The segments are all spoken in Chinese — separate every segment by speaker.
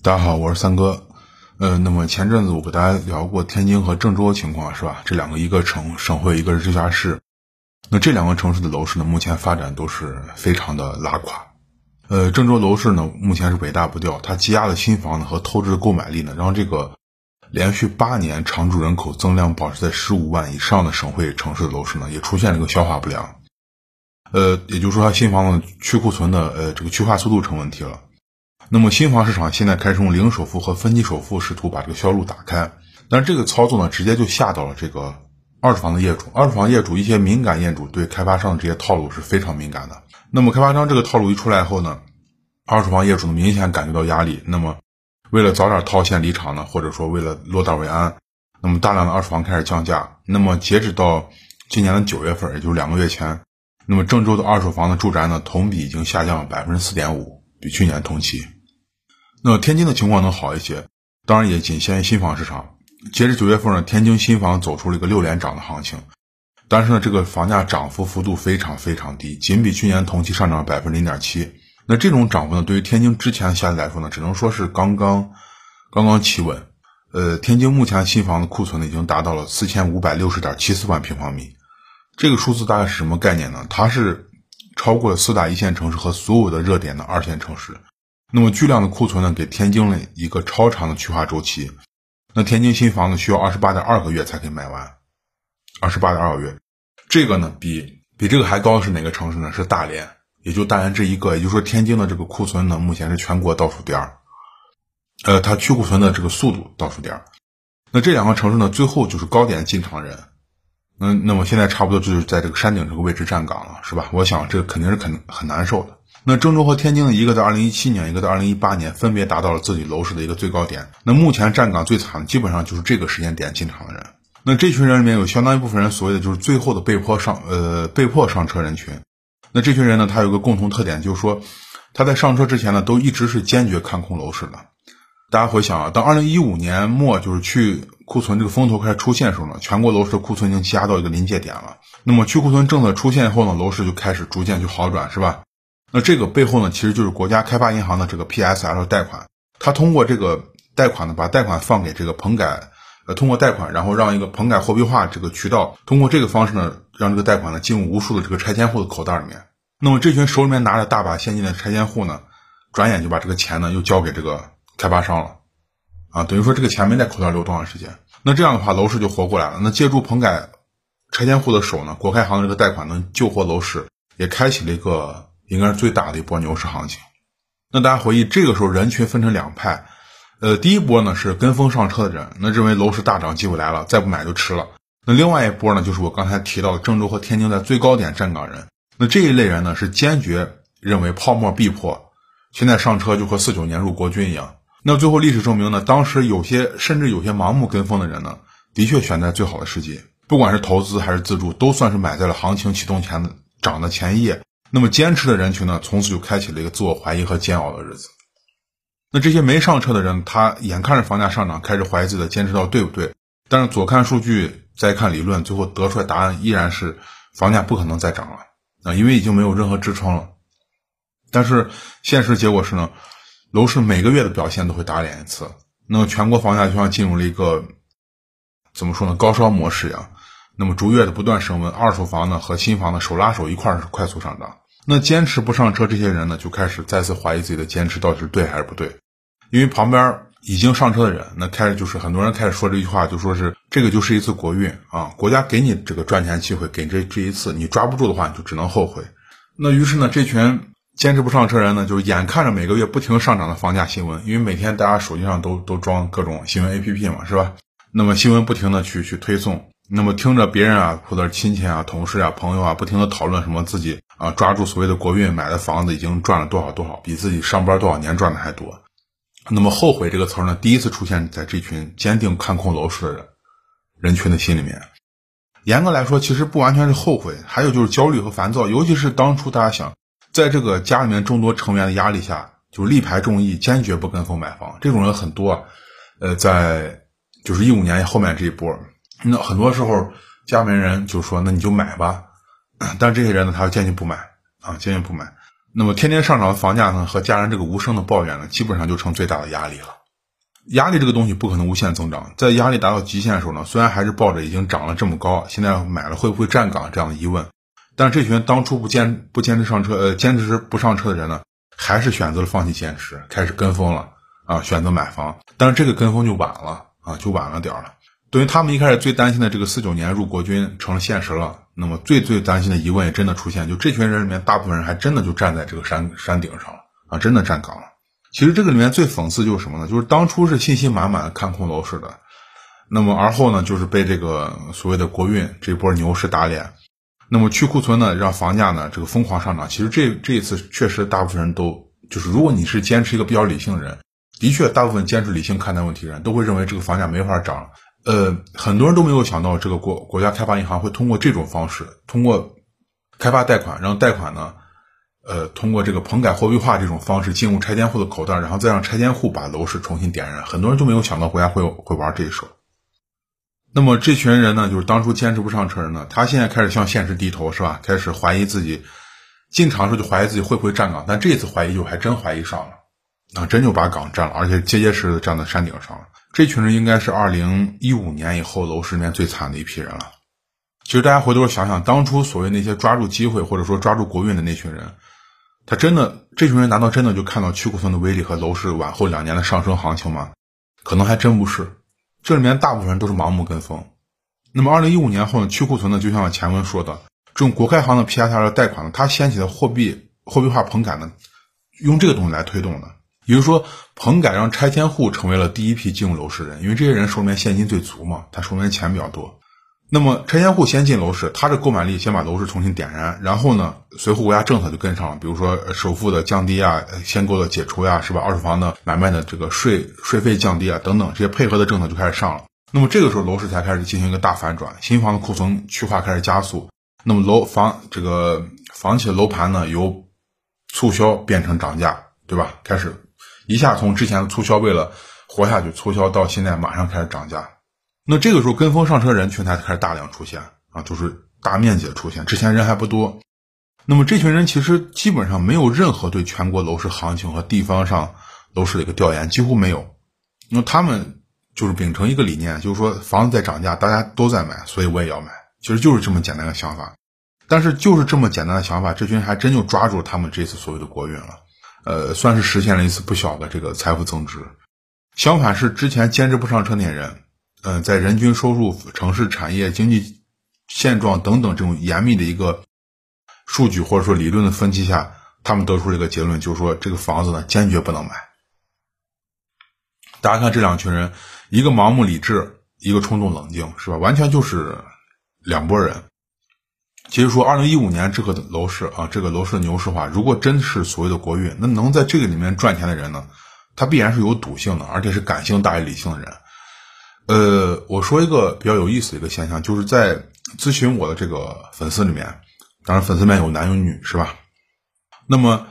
Speaker 1: 大家好，我是三哥。呃，那么前阵子我给大家聊过天津和郑州的情况，是吧？这两个一个省省会，一个是直辖市。那这两个城市的楼市呢，目前发展都是非常的拉垮。呃，郑州楼市呢，目前是尾大不掉，它积压的新房呢和透支的购买力呢，让这个连续八年常住人口增量保持在十五万以上的省会城市的楼市呢，也出现了一个消化不良。呃，也就是说，它新房子去库存的呃这个去化速度成问题了。那么新房市场现在开始用零首付和分期首付试图把这个销路打开，但是这个操作呢，直接就吓到了这个二手房的业主。二手房业主一些敏感业主对开发商的这些套路是非常敏感的。那么开发商这个套路一出来后呢，二手房业主呢明显感觉到压力。那么为了早点套现离场呢，或者说为了落袋为安，那么大量的二手房开始降价。那么截止到今年的九月份，也就是两个月前，那么郑州的二手房的住宅呢，同比已经下降了百分之四点五，比去年同期。那天津的情况能好一些，当然也仅限于新房市场。截至九月份呢，天津新房走出了一个六连涨的行情，但是呢，这个房价涨幅幅度非常非常低，仅比去年同期上涨了百分之零点七。那这种涨幅呢，对于天津之前的夏季来说呢，只能说是刚刚刚刚企稳。呃，天津目前新房的库存呢，已经达到了四千五百六十点七四万平方米，这个数字大概是什么概念呢？它是超过了四大一线城市和所有的热点的二线城市。那么巨量的库存呢，给天津了一个超长的去化周期。那天津新房子需要二十八点二个月才可以卖完，二十八点二个月，这个呢比比这个还高的是哪个城市呢？是大连，也就大连这一个。也就是说，天津的这个库存呢，目前是全国倒数第二。呃，它去库存的这个速度倒数第二。那这两个城市呢，最后就是高点进场人。嗯，那么现在差不多就是在这个山顶这个位置站岗了，是吧？我想这个肯定是肯很难受的。那郑州和天津的一个在二零一七年，一个在二零一八年，分别达到了自己楼市的一个最高点。那目前站岗最惨的，基本上就是这个时间点进场的人。那这群人里面有相当一部分人，所谓的就是最后的被迫上，呃，被迫上车人群。那这群人呢，他有个共同特点，就是说他在上车之前呢，都一直是坚决看空楼市的。大家回想啊，当二零一五年末就是去库存这个风头开始出现的时候呢，全国楼市的库存已经积压到一个临界点了。那么去库存政策出现后呢，楼市就开始逐渐去好转，是吧？那这个背后呢，其实就是国家开发银行的这个 PSL 贷款，它通过这个贷款呢，把贷款放给这个棚改，呃，通过贷款，然后让一个棚改货币化这个渠道，通过这个方式呢，让这个贷款呢进入无数的这个拆迁户的口袋里面。那么这群手里面拿着大把现金的拆迁户呢，转眼就把这个钱呢又交给这个开发商了，啊，等于说这个钱没在口袋留多长时间。那这样的话，楼市就活过来了。那借助棚改拆迁户的手呢，国开行的这个贷款能救活楼市，也开启了一个。应该是最大的一波牛市行情。那大家回忆，这个时候人群分成两派，呃，第一波呢是跟风上车的人，那认为楼市大涨机会来了，再不买就迟了。那另外一波呢，就是我刚才提到的郑州和天津在最高点站岗人。那这一类人呢，是坚决认为泡沫必破，现在上车就和四九年入国军一样。那最后历史证明呢，当时有些甚至有些盲目跟风的人呢，的确选在最好的时机，不管是投资还是自住，都算是买在了行情启动前的涨的前一夜。那么坚持的人群呢，从此就开启了一个自我怀疑和煎熬的日子。那这些没上车的人，他眼看着房价上涨，开始怀疑自己的坚持到对不对。但是左看数据，再看理论，最后得出来答案依然是房价不可能再涨了啊，因为已经没有任何支撑了。但是现实结果是呢，楼市每个月的表现都会打脸一次。那么全国房价就像进入了一个怎么说呢，高烧模式一样。那么逐月的不断升温，二手房呢和新房呢手拉手一块儿是快速上涨。那坚持不上车这些人呢，就开始再次怀疑自己的坚持到底是对还是不对。因为旁边已经上车的人，那开始就是很多人开始说这句话，就说是这个就是一次国运啊，国家给你这个赚钱机会，给这这一次你抓不住的话，你就只能后悔。那于是呢，这群坚持不上车人呢，就眼看着每个月不停上涨的房价新闻，因为每天大家手机上都都装各种新闻 APP 嘛，是吧？那么新闻不停的去去推送。那么听着别人啊，或者亲戚啊、同事啊、朋友啊，不停的讨论什么自己啊抓住所谓的国运买的房子已经赚了多少多少，比自己上班多少年赚的还多。那么后悔这个词儿呢，第一次出现在这群坚定看空楼市的人人群的心里面。严格来说，其实不完全是后悔，还有就是焦虑和烦躁。尤其是当初大家想，在这个家里面众多成员的压力下，就力排众议，坚决不跟风买房，这种人很多。呃，在就是一五年后面这一波。那很多时候，家里面人就说：“那你就买吧。”但这些人呢，他坚决不买啊，坚决不买。那么天天上涨的房价呢，和家人这个无声的抱怨呢，基本上就成最大的压力了。压力这个东西不可能无限增长，在压力达到极限的时候呢，虽然还是抱着已经涨了这么高，现在买了会不会站岗这样的疑问，但是这群当初不坚不坚持上车，呃，坚持不上车的人呢，还是选择了放弃坚持，开始跟风了啊，选择买房。但是这个跟风就晚了啊，就晚了点了。对于他们一开始最担心的这个四九年入国军成了现实了，那么最最担心的疑问也真的出现，就这群人里面大部分人还真的就站在这个山山顶上了啊，真的站岗了。其实这个里面最讽刺就是什么呢？就是当初是信心满满的看空楼市的，那么而后呢，就是被这个所谓的国运这波牛市打脸，那么去库存呢，让房价呢这个疯狂上涨。其实这这一次确实大部分人都就是，如果你是坚持一个比较理性的人，的确大部分坚持理性看待问题的人都会认为这个房价没法涨。呃，很多人都没有想到这个国国家开发银行会通过这种方式，通过开发贷款，让贷款呢。呃，通过这个棚改货币化这种方式进入拆迁户的口袋，然后再让拆迁户把楼市重新点燃，很多人就没有想到国家会会玩这一手。那么这群人呢，就是当初坚持不上车人呢，他现在开始向现实低头，是吧？开始怀疑自己，进场时候就怀疑自己会不会站岗，但这次怀疑就还真怀疑上了，啊，真就把岗占了，而且结结实实的站在山顶上了。这群人应该是二零一五年以后楼市里面最惨的一批人了。其实大家回头想想，当初所谓那些抓住机会或者说抓住国运的那群人。他真的，这群人难道真的就看到去库存的威力和楼市往后两年的上升行情吗？可能还真不是，这里面大部分人都是盲目跟风。那么，二零一五年后呢？去库存呢，就像前文说的，这种国开行的 P S R 贷款呢，它掀起的货币货币化棚改呢，用这个东西来推动的。比如说，棚改让拆迁户成为了第一批进入楼市人，因为这些人手里面现金最足嘛，他手里面钱比较多。那么拆迁户先进楼市，他的购买力先把楼市重新点燃，然后呢，随后国家政策就跟上了，比如说首付的降低啊，限购的解除呀，是吧？二手房的买卖的这个税税费降低啊，等等这些配合的政策就开始上了。那么这个时候楼市才开始进行一个大反转，新房的库存去化开始加速，那么楼房这个房企的楼盘呢，由促销变成涨价，对吧？开始一下从之前的促销为了活下去促销，到现在马上开始涨价。那这个时候跟风上车人群才开始大量出现啊，就是大面积的出现。之前人还不多，那么这群人其实基本上没有任何对全国楼市行情和地方上楼市的一个调研，几乎没有。那他们就是秉承一个理念，就是说房子在涨价，大家都在买，所以我也要买，其实就是这么简单的想法。但是就是这么简单的想法，这群人还真就抓住他们这次所谓的国运了，呃，算是实现了一次不小的这个财富增值。相反是之前坚持不上车那人。嗯，在人均收入、城市产业经济现状等等这种严密的一个数据或者说理论的分析下，他们得出了一个结论，就是说这个房子呢坚决不能买。大家看这两群人，一个盲目理智，一个冲动冷静，是吧？完全就是两拨人。其实说，二零一五年这个楼市啊，这个楼市的牛市化，如果真是所谓的国运，那能在这个里面赚钱的人呢，他必然是有赌性的，而且是感性大于理性的人。呃，我说一个比较有意思的一个现象，就是在咨询我的这个粉丝里面，当然粉丝里面有男有女，是吧？那么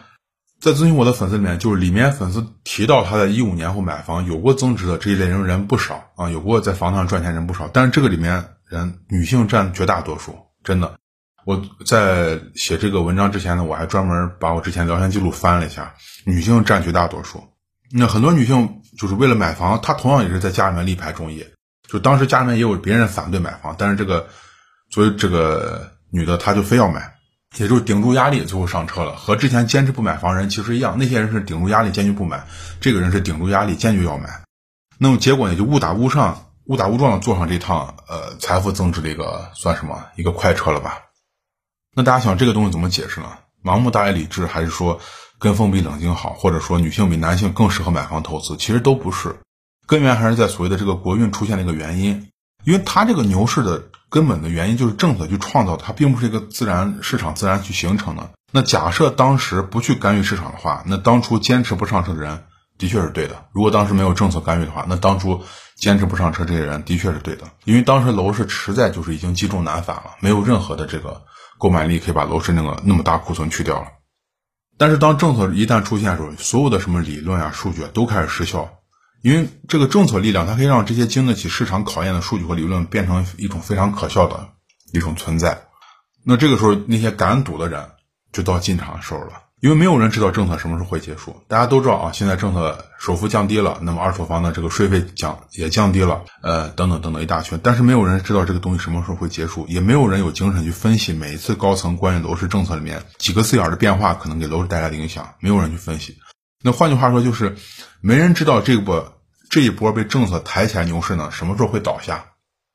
Speaker 1: 在咨询我的粉丝里面，就是里面粉丝提到他在一五年后买房有过增值的这一类人人不少啊，有过在房子上赚钱人不少，但是这个里面人女性占绝大多数，真的。我在写这个文章之前呢，我还专门把我之前聊天记录翻了一下，女性占绝大多数。那很多女性就是为了买房，她同样也是在家里面力排众议。就当时家里面也有别人反对买房，但是这个作为这个女的，她就非要买，也就是顶住压力最后上车了。和之前坚持不买房人其实一样，那些人是顶住压力坚决不买，这个人是顶住压力坚决要买。那么结果呢，就误打误上、误打误撞的坐上这趟呃财富增值的一个算什么一个快车了吧？那大家想这个东西怎么解释呢？盲目大于理智，还是说？跟风比冷静好，或者说女性比男性更适合买房投资，其实都不是，根源还是在所谓的这个国运出现的一个原因，因为它这个牛市的根本的原因就是政策去创造，它并不是一个自然市场自然去形成的。那假设当时不去干预市场的话，那当初坚持不上车的人的确是对的。如果当时没有政策干预的话，那当初坚持不上车这些人的确是对的，因为当时楼市实在就是已经积重难返了，没有任何的这个购买力可以把楼市那个那么大库存去掉了。但是当政策一旦出现的时候，所有的什么理论啊、数据啊都开始失效，因为这个政策力量它可以让这些经得起市场考验的数据和理论变成一种非常可笑的一种存在。那这个时候，那些敢赌的人就到进场的时候了因为没有人知道政策什么时候会结束。大家都知道啊，现在政策首付降低了，那么二手房的这个税费降也降低了，呃，等等等等一大圈。但是没有人知道这个东西什么时候会结束，也没有人有精神去分析每一次高层关于楼市政策里面几个字眼的变化可能给楼市带来的影响，没有人去分析。那换句话说，就是没人知道这波这一波被政策抬起来牛市呢什么时候会倒下。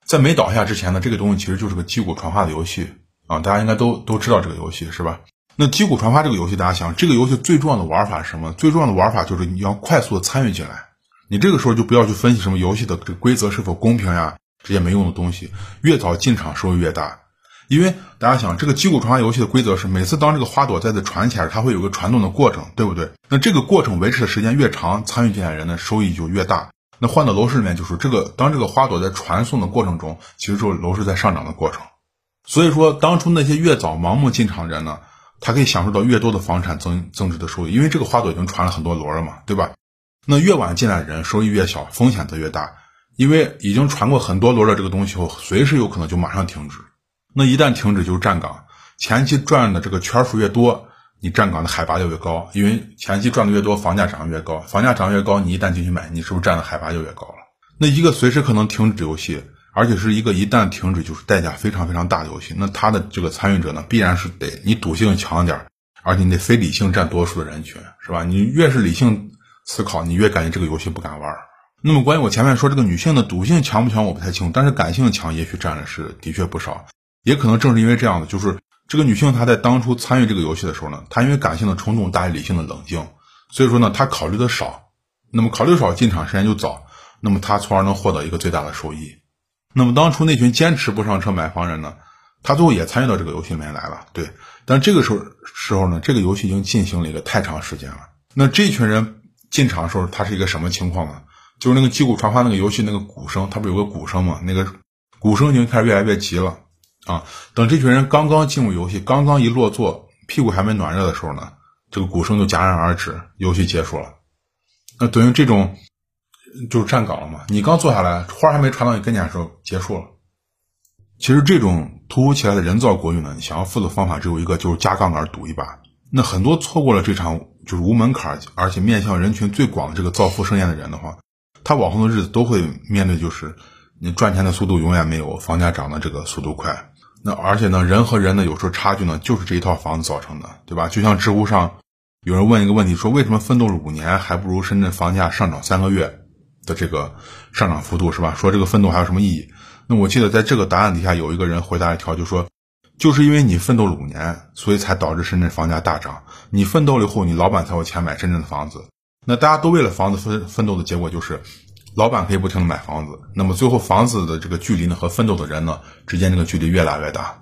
Speaker 1: 在没倒下之前呢，这个东西其实就是个击鼓传花的游戏啊，大家应该都都知道这个游戏是吧？那击鼓传花这个游戏，大家想，这个游戏最重要的玩法是什么？最重要的玩法就是你要快速的参与进来。你这个时候就不要去分析什么游戏的这个规则是否公平呀，这些没用的东西。越早进场收益越大，因为大家想，这个击鼓传花游戏的规则是，每次当这个花朵再次传起来，它会有个传动的过程，对不对？那这个过程维持的时间越长，参与进来人的收益就越大。那换到楼市里面，就是这个当这个花朵在传送的过程中，其实就是楼市在上涨的过程。所以说，当初那些越早盲目进场的人呢？他可以享受到越多的房产增增值的收益，因为这个花朵已经传了很多轮了嘛，对吧？那越晚进来的人收益越小，风险则越大，因为已经传过很多轮的这个东西后，随时有可能就马上停止。那一旦停止就是站岗，前期赚的这个圈数越多，你站岗的海拔就越高，因为前期赚的越多，房价涨得越高，房价涨得越高，你一旦进去买，你是不是站的海拔就越高了？那一个随时可能停止游戏。而且是一个一旦停止就是代价非常非常大的游戏，那他的这个参与者呢，必然是得你赌性强点儿，而且你得非理性占多数的人群，是吧？你越是理性思考，你越感觉这个游戏不敢玩。那么关于我前面说这个女性的赌性强不强，我不太清楚，但是感性强也许占的是的确不少，也可能正是因为这样的，就是这个女性她在当初参与这个游戏的时候呢，她因为感性的冲动大于理性的冷静，所以说呢，她考虑的少，那么考虑少进场时间就早，那么她从而能获得一个最大的收益。那么当初那群坚持不上车买房人呢，他最后也参与到这个游戏里面来了，对。但这个时候时候呢，这个游戏已经进行了一个太长时间了。那这群人进场的时候，他是一个什么情况呢？就是那个击鼓传花那个游戏那个鼓声，它不有个鼓声吗？那个鼓声已经开始越来越急了啊。等这群人刚刚进入游戏，刚刚一落座，屁股还没暖热的时候呢，这个鼓声就戛然而止，游戏结束了。那等于这种。就是站岗了嘛，你刚坐下来，花还没传到你跟前的时候结束了。其实这种突如其来的人造国运呢，你想要富的方法只有一个，就是加杠杆赌一把。那很多错过了这场就是无门槛而且面向人群最广的这个造富盛宴的人的话，他往后的日子都会面对就是你赚钱的速度永远没有房价涨的这个速度快。那而且呢，人和人呢有时候差距呢，就是这一套房子造成的，对吧？就像知乎上有人问一个问题，说为什么奋斗了五年还不如深圳房价上涨三个月？的这个上涨幅度是吧？说这个奋斗还有什么意义？那我记得在这个答案底下有一个人回答一条，就说就是因为你奋斗了五年，所以才导致深圳房价大涨。你奋斗了以后，你老板才有钱买深圳的房子。那大家都为了房子奋奋斗的结果就是，老板可以不停的买房子。那么最后房子的这个距离呢，和奋斗的人呢之间这个距离越拉越大。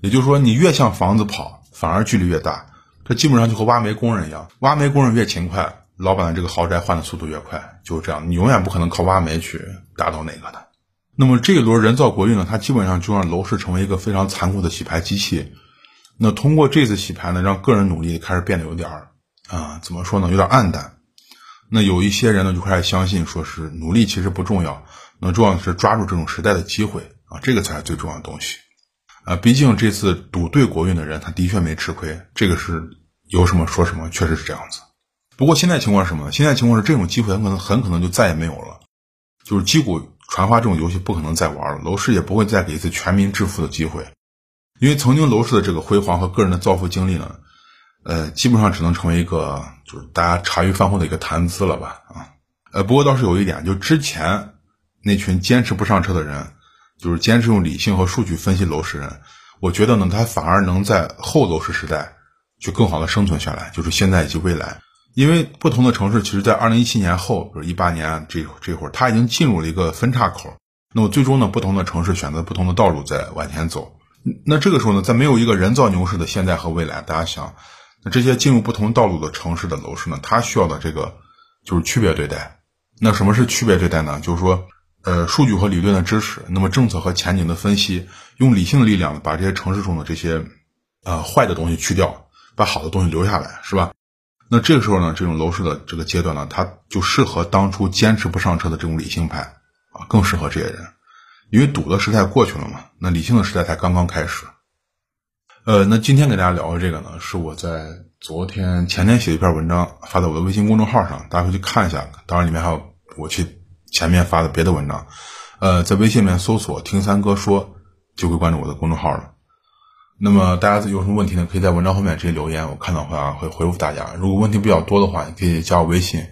Speaker 1: 也就是说，你越向房子跑，反而距离越大。这基本上就和挖煤工人一样，挖煤工人越勤快。老板的这个豪宅换的速度越快，就是这样，你永远不可能靠挖煤去达到那个的。那么这一轮人造国运呢，它基本上就让楼市成为一个非常残酷的洗牌机器。那通过这次洗牌呢，让个人努力开始变得有点儿啊，怎么说呢，有点暗淡。那有一些人呢就开始相信，说是努力其实不重要，那重要的是抓住这种时代的机会啊，这个才是最重要的东西。啊，毕竟这次赌对国运的人，他的确没吃亏，这个是有什么说什么，确实是这样子。不过现在情况是什么呢？现在情况是这种机会很可能很可能就再也没有了，就是击鼓传花这种游戏不可能再玩了，楼市也不会再给一次全民致富的机会，因为曾经楼市的这个辉煌和个人的造富经历呢，呃，基本上只能成为一个就是大家茶余饭后的一个谈资了吧啊，呃，不过倒是有一点，就之前那群坚持不上车的人，就是坚持用理性和数据分析楼市人，我觉得呢，他反而能在后楼市时代去更好的生存下来，就是现在以及未来。因为不同的城市，其实，在二零一七年后，比如一八年这这会儿，它已经进入了一个分岔口。那么最终呢，不同的城市选择不同的道路在往前走。那这个时候呢，在没有一个人造牛市的现在和未来，大家想，那这些进入不同道路的城市的楼市呢，它需要的这个就是区别对待。那什么是区别对待呢？就是说，呃，数据和理论的支持，那么政策和前景的分析，用理性的力量把这些城市中的这些呃坏的东西去掉，把好的东西留下来，是吧？那这个时候呢，这种楼市的这个阶段呢，它就适合当初坚持不上车的这种理性派啊，更适合这些人，因为赌的时代过去了嘛，那理性的时代才刚刚开始。呃，那今天给大家聊的这个呢，是我在昨天前天写一篇文章发在我的微信公众号上，大家可以去看一下。当然里面还有我去前面发的别的文章。呃，在微信里面搜索“听三哥说”，就会关注我的公众号了。那么大家有什么问题呢？可以在文章后面直接留言，我看到的话会回复大家。如果问题比较多的话，你可以加我微信，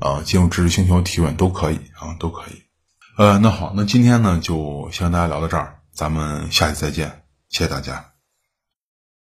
Speaker 1: 啊，进入知识星球提问都可以啊，都可以。呃，那好，那今天呢就先跟大家聊到这儿，咱们下期再见，谢谢大家。